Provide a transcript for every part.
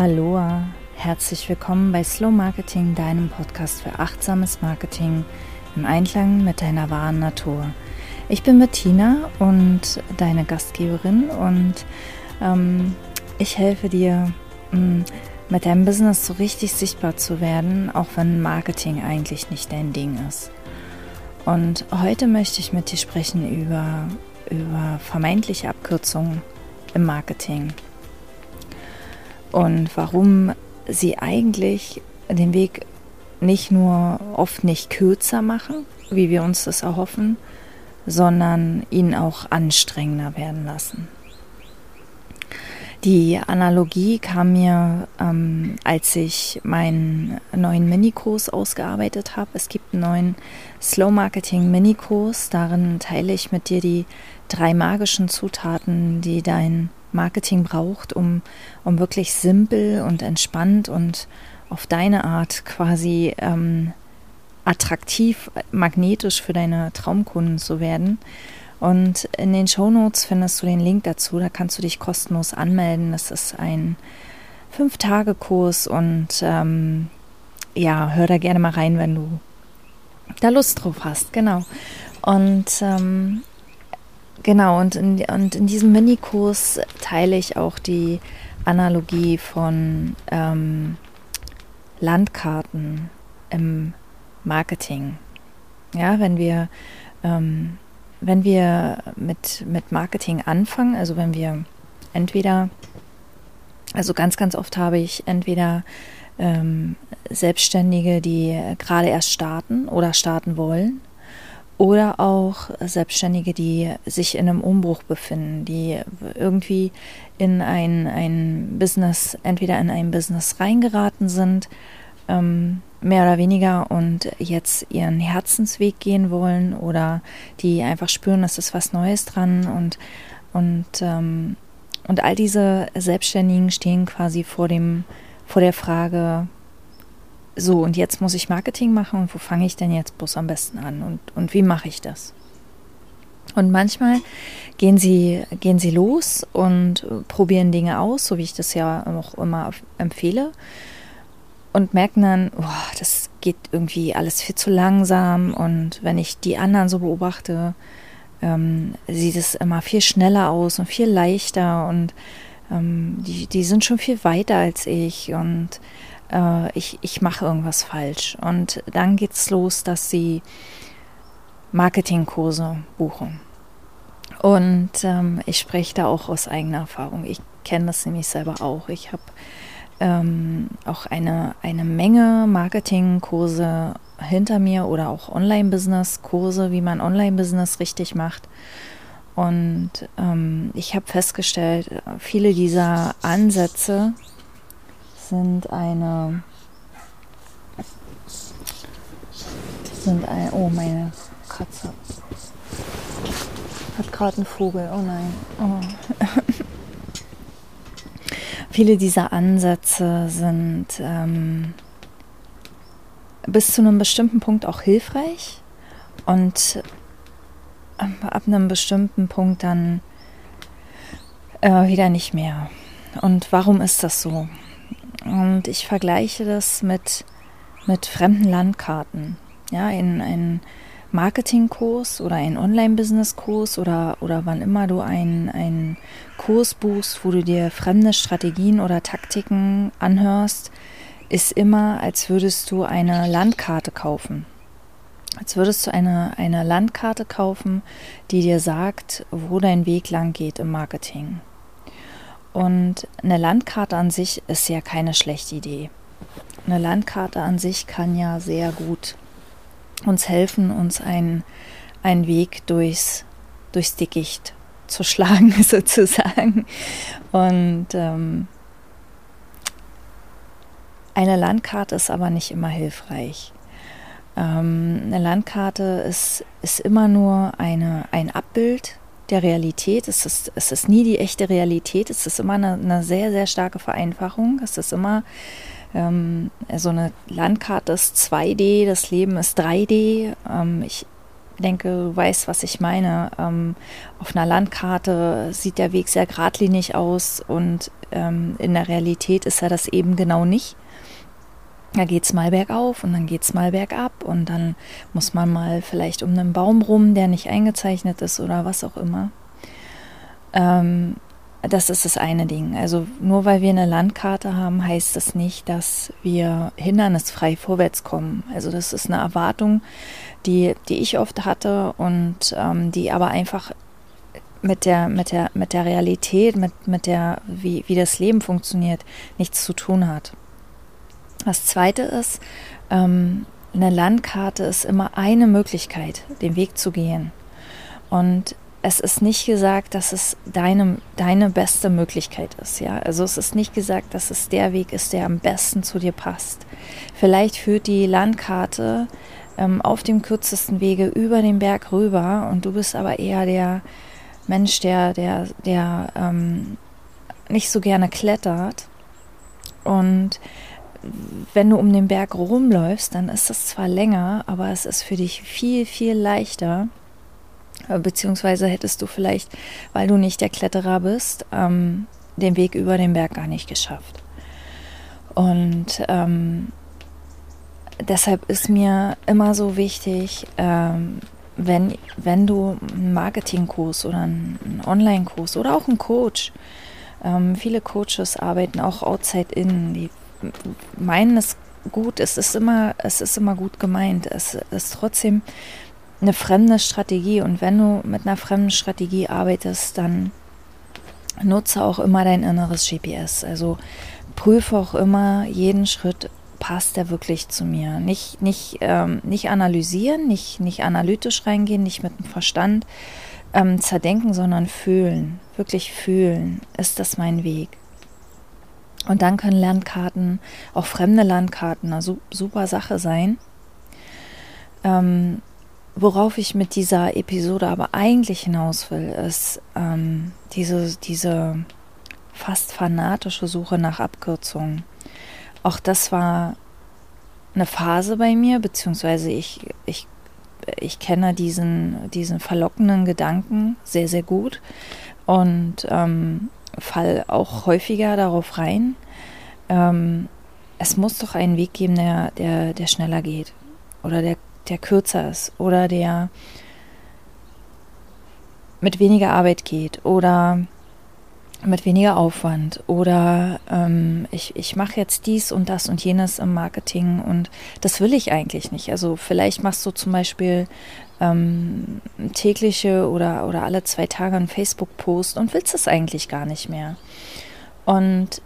Aloha, herzlich willkommen bei Slow Marketing, deinem Podcast für achtsames Marketing im Einklang mit deiner wahren Natur. Ich bin Bettina und deine Gastgeberin und ähm, ich helfe dir, mh, mm, mit deinem Business so richtig sichtbar zu werden, auch wenn Marketing eigentlich nicht dein Ding ist. Und heute möchte ich mit dir sprechen über, über vermeintliche Abkürzungen im Marketing und warum sie eigentlich den Weg nicht nur oft nicht kürzer machen, wie wir uns das erhoffen, sondern ihn auch anstrengender werden lassen. Die Analogie kam mir, ähm, als ich meinen neuen Minikurs ausgearbeitet habe. Es gibt einen neuen Slow Marketing Minikurs. Darin teile ich mit dir die drei magischen Zutaten, die dein Marketing braucht, um, um wirklich simpel und entspannt und auf deine Art quasi ähm, attraktiv, magnetisch für deine Traumkunden zu werden. Und in den Show Notes findest du den Link dazu, da kannst du dich kostenlos anmelden. Das ist ein Fünf-Tage-Kurs und ähm, ja, hör da gerne mal rein, wenn du da Lust drauf hast, genau. Und ähm, Genau, und in, und in diesem Minikurs teile ich auch die Analogie von ähm, Landkarten im Marketing. Ja, wenn wir, ähm, wenn wir mit, mit Marketing anfangen, also wenn wir entweder, also ganz, ganz oft habe ich entweder ähm, Selbstständige, die gerade erst starten oder starten wollen oder auch Selbstständige, die sich in einem Umbruch befinden, die irgendwie in ein, ein Business, entweder in ein Business reingeraten sind, ähm, mehr oder weniger, und jetzt ihren Herzensweg gehen wollen oder die einfach spüren, dass ist was Neues dran und, und, ähm, und all diese Selbstständigen stehen quasi vor dem, vor der Frage, so, und jetzt muss ich Marketing machen. Und wo fange ich denn jetzt bloß am besten an? Und, und wie mache ich das? Und manchmal gehen sie, gehen sie los und probieren Dinge aus, so wie ich das ja auch immer empfehle, und merken dann, oh, das geht irgendwie alles viel zu langsam. Und wenn ich die anderen so beobachte, ähm, sieht es immer viel schneller aus und viel leichter. Und ähm, die, die sind schon viel weiter als ich. Und äh, ich, ich mache irgendwas falsch. Und dann geht es los, dass sie Marketingkurse buchen. Und ähm, ich spreche da auch aus eigener Erfahrung. Ich kenne das nämlich selber auch. Ich habe ähm, auch eine, eine Menge Marketingkurse hinter mir oder auch Online-Business-Kurse, wie man Online-Business richtig macht. Und ähm, ich habe festgestellt, viele dieser Ansätze sind eine. sind ein. Oh, meine Katze. Hat gerade einen Vogel. Oh nein. Oh. Viele dieser Ansätze sind ähm, bis zu einem bestimmten Punkt auch hilfreich und ähm, ab einem bestimmten Punkt dann äh, wieder nicht mehr. Und warum ist das so? Und ich vergleiche das mit, mit fremden Landkarten. Ja, in einen Marketingkurs oder einen Online-Business-Kurs oder, oder wann immer du einen, einen Kurs buchst, wo du dir fremde Strategien oder Taktiken anhörst, ist immer, als würdest du eine Landkarte kaufen. Als würdest du eine, eine Landkarte kaufen, die dir sagt, wo dein Weg lang geht im Marketing. Und eine Landkarte an sich ist ja keine schlechte Idee. Eine Landkarte an sich kann ja sehr gut uns helfen, uns einen, einen Weg durchs, durchs Dickicht zu schlagen, sozusagen. Und ähm, eine Landkarte ist aber nicht immer hilfreich. Ähm, eine Landkarte ist, ist immer nur eine, ein Abbild der Realität. Es ist, es ist nie die echte Realität. Es ist immer eine, eine sehr, sehr starke Vereinfachung. Es ist immer ähm, so eine Landkarte ist 2D, das Leben ist 3D. Ähm, ich denke, du weißt, was ich meine. Ähm, auf einer Landkarte sieht der Weg sehr geradlinig aus und ähm, in der Realität ist er das eben genau nicht. Da geht es mal bergauf und dann geht es mal bergab und dann muss man mal vielleicht um einen Baum rum, der nicht eingezeichnet ist oder was auch immer. Ähm, das ist das eine Ding. Also nur weil wir eine Landkarte haben, heißt das nicht, dass wir hindernisfrei vorwärts kommen. Also das ist eine Erwartung, die, die ich oft hatte und ähm, die aber einfach mit der, mit der, mit der Realität, mit, mit der, wie, wie das Leben funktioniert, nichts zu tun hat. Das zweite ist, ähm, eine Landkarte ist immer eine Möglichkeit, den Weg zu gehen. Und es ist nicht gesagt, dass es deine, deine beste Möglichkeit ist. Ja? Also es ist nicht gesagt, dass es der Weg ist, der am besten zu dir passt. Vielleicht führt die Landkarte ähm, auf dem kürzesten Wege über den Berg rüber und du bist aber eher der Mensch, der, der, der ähm, nicht so gerne klettert. Und wenn du um den Berg rumläufst, dann ist es zwar länger, aber es ist für dich viel, viel leichter äh, beziehungsweise hättest du vielleicht, weil du nicht der Kletterer bist, ähm, den Weg über den Berg gar nicht geschafft. Und ähm, deshalb ist mir immer so wichtig, ähm, wenn, wenn du einen Marketingkurs oder einen Online-Kurs oder auch einen Coach, ähm, viele Coaches arbeiten auch outside in, die meinen es gut, es ist immer, es ist immer gut gemeint, es ist trotzdem eine fremde Strategie. Und wenn du mit einer fremden Strategie arbeitest, dann nutze auch immer dein inneres GPS. Also prüfe auch immer jeden Schritt, passt der wirklich zu mir. Nicht, nicht, ähm, nicht analysieren, nicht, nicht analytisch reingehen, nicht mit dem Verstand ähm, zerdenken, sondern fühlen. Wirklich fühlen. Ist das mein Weg? Und dann können Landkarten, auch fremde Landkarten, eine super Sache sein. Ähm, Worauf ich mit dieser Episode aber eigentlich hinaus will, ist ähm, diese, diese fast fanatische Suche nach Abkürzungen. Auch das war eine Phase bei mir, beziehungsweise ich, ich, ich kenne diesen, diesen verlockenden Gedanken sehr, sehr gut und ähm, fall auch häufiger darauf rein. Ähm, es muss doch einen Weg geben, der, der, der schneller geht oder der der kürzer ist oder der mit weniger Arbeit geht oder mit weniger Aufwand oder ähm, ich, ich mache jetzt dies und das und jenes im Marketing und das will ich eigentlich nicht. Also vielleicht machst du zum Beispiel ähm, tägliche oder, oder alle zwei Tage einen Facebook-Post und willst es eigentlich gar nicht mehr. Und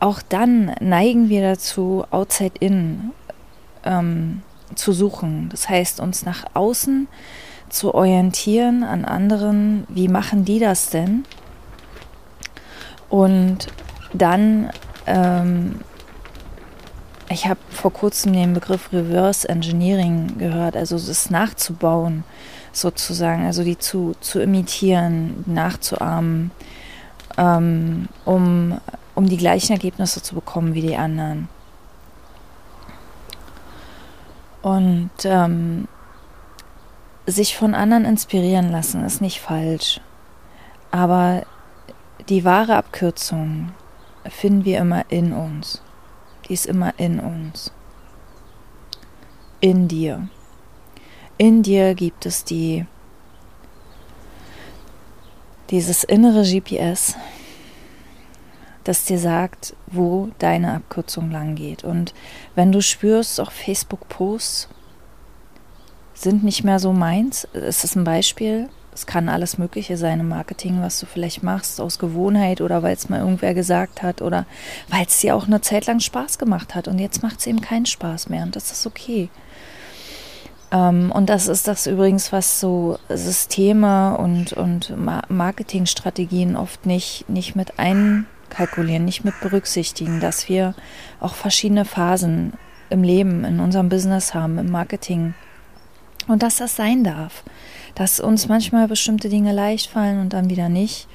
auch dann neigen wir dazu, outside in ähm, zu suchen. Das heißt, uns nach außen zu orientieren an anderen, wie machen die das denn? Und dann, ähm, ich habe vor kurzem den Begriff Reverse Engineering gehört, also es nachzubauen sozusagen, also die zu, zu imitieren, nachzuahmen, ähm, um, um die gleichen Ergebnisse zu bekommen wie die anderen. Und ähm, sich von anderen inspirieren lassen ist nicht falsch. Aber die wahre Abkürzung finden wir immer in uns. Die ist immer in uns. In dir. In dir gibt es die dieses innere GPS, das dir sagt, wo deine Abkürzung lang geht. Und wenn du spürst, auch Facebook-Posts sind nicht mehr so meins, es ist ein Beispiel, es kann alles Mögliche sein im Marketing, was du vielleicht machst, aus Gewohnheit oder weil es mal irgendwer gesagt hat oder weil es dir auch eine Zeit lang Spaß gemacht hat und jetzt macht es eben keinen Spaß mehr und das ist okay. Ähm, und das ist das übrigens, was so Systeme und, und Marketingstrategien oft nicht, nicht mit ein kalkulieren, nicht mit berücksichtigen, dass wir auch verschiedene Phasen im Leben, in unserem Business haben, im Marketing. Und dass das sein darf. Dass uns manchmal bestimmte Dinge leicht fallen und dann wieder nicht.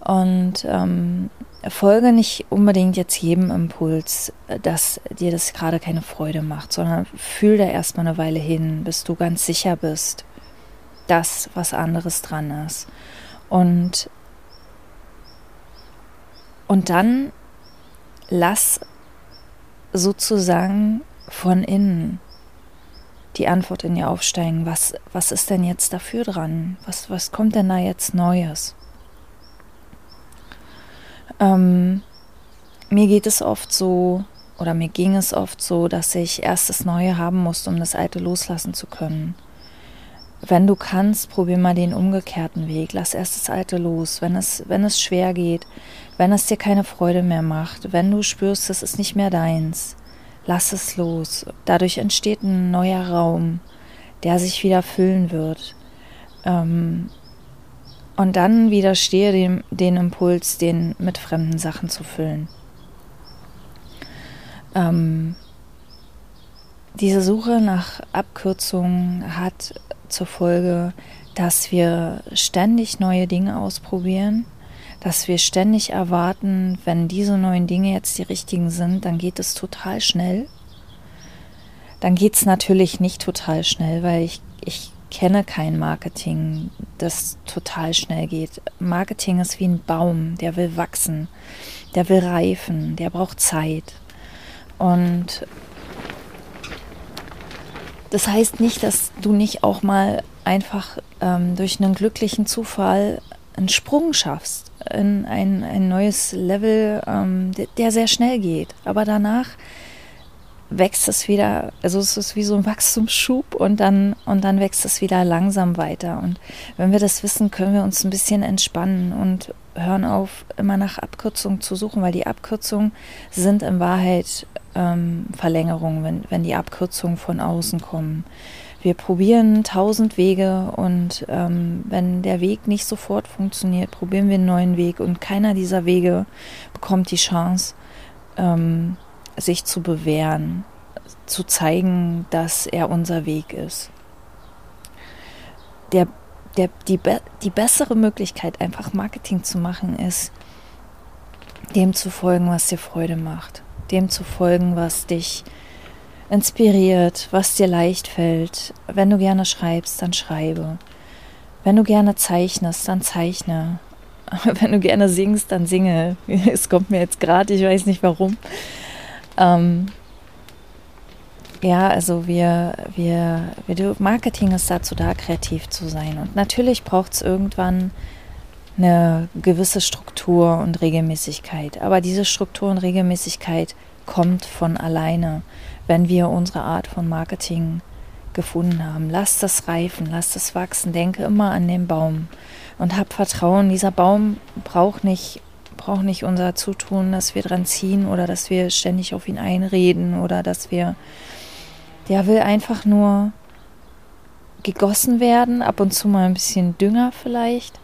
Und ähm, folge nicht unbedingt jetzt jedem Impuls, dass dir das gerade keine Freude macht, sondern fühl da erstmal eine Weile hin, bis du ganz sicher bist, dass was anderes dran ist. Und, und dann lass sozusagen von innen die Antwort in dir aufsteigen. Was, was ist denn jetzt dafür dran? Was, was kommt denn da jetzt Neues? Ähm, mir geht es oft so, oder mir ging es oft so, dass ich erst das Neue haben musste, um das Alte loslassen zu können. Wenn du kannst, probier mal den umgekehrten Weg. Lass erst das Alte los, wenn es, wenn es schwer geht, wenn es dir keine Freude mehr macht, wenn du spürst, es ist nicht mehr deins. Lass es los. Dadurch entsteht ein neuer Raum, der sich wieder füllen wird. Ähm, und dann widerstehe dem, den Impuls, den mit fremden Sachen zu füllen. Ähm, diese Suche nach Abkürzungen hat zur Folge, dass wir ständig neue Dinge ausprobieren, dass wir ständig erwarten, wenn diese neuen Dinge jetzt die richtigen sind, dann geht es total schnell. Dann geht es natürlich nicht total schnell, weil ich, ich kenne kein Marketing, das total schnell geht. Marketing ist wie ein Baum, der will wachsen, der will reifen, der braucht Zeit. Und das heißt nicht, dass du nicht auch mal einfach ähm, durch einen glücklichen Zufall einen Sprung schaffst in ein, ein neues Level, ähm, der, der sehr schnell geht. Aber danach wächst es wieder, also es ist wie so ein Wachstumsschub und dann, und dann wächst es wieder langsam weiter. Und wenn wir das wissen, können wir uns ein bisschen entspannen und hören auf, immer nach Abkürzungen zu suchen, weil die Abkürzungen sind in Wahrheit ähm, Verlängerungen, wenn, wenn die Abkürzungen von außen kommen. Wir probieren tausend Wege und ähm, wenn der Weg nicht sofort funktioniert, probieren wir einen neuen Weg und keiner dieser Wege bekommt die Chance, ähm, sich zu bewähren, zu zeigen, dass er unser Weg ist. Der, der, die, die bessere Möglichkeit, einfach Marketing zu machen, ist, dem zu folgen, was dir Freude macht, dem zu folgen, was dich inspiriert, was dir leicht fällt. Wenn du gerne schreibst, dann schreibe. Wenn du gerne zeichnest, dann zeichne. Wenn du gerne singst, dann singe. Es kommt mir jetzt gerade, ich weiß nicht warum. Ähm, ja, also wir, wir, wir, Marketing ist dazu da, kreativ zu sein. Und natürlich braucht es irgendwann eine gewisse Struktur und Regelmäßigkeit. Aber diese Struktur und Regelmäßigkeit kommt von alleine, wenn wir unsere Art von Marketing gefunden haben. Lass das reifen, lass das wachsen. Denke immer an den Baum und hab Vertrauen. Dieser Baum braucht nicht braucht nicht unser Zutun, dass wir dran ziehen oder dass wir ständig auf ihn einreden oder dass wir, der will einfach nur gegossen werden, ab und zu mal ein bisschen Dünger vielleicht.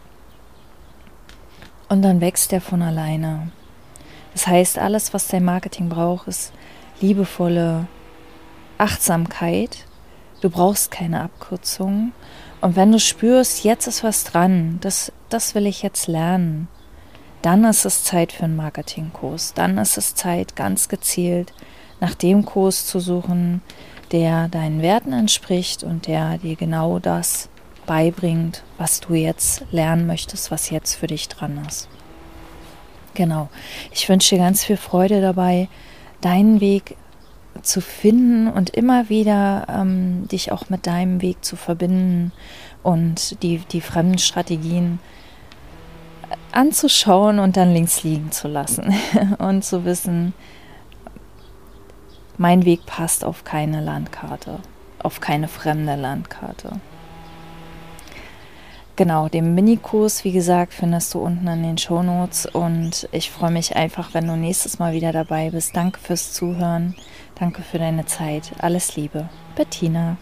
Und dann wächst er von alleine. Das heißt, alles, was dein Marketing braucht, ist liebevolle Achtsamkeit. Du brauchst keine Abkürzungen. Und wenn du spürst, jetzt ist was dran, das, das will ich jetzt lernen, dann ist es Zeit für einen Marketingkurs. Dann ist es Zeit, ganz gezielt nach dem Kurs zu suchen, der deinen Werten entspricht und der dir genau das beibringt, was du jetzt lernen möchtest, was jetzt für dich dran ist. Genau. Ich wünsche dir ganz viel Freude dabei, deinen Weg zu finden und immer wieder ähm, dich auch mit deinem Weg zu verbinden und die, die fremden Strategien anzuschauen und dann links liegen zu lassen und zu wissen, mein Weg passt auf keine Landkarte, auf keine fremde Landkarte. Genau, den Minikurs, wie gesagt, findest du unten in den Show Notes und ich freue mich einfach, wenn du nächstes Mal wieder dabei bist. Danke fürs Zuhören, danke für deine Zeit. Alles Liebe, Bettina.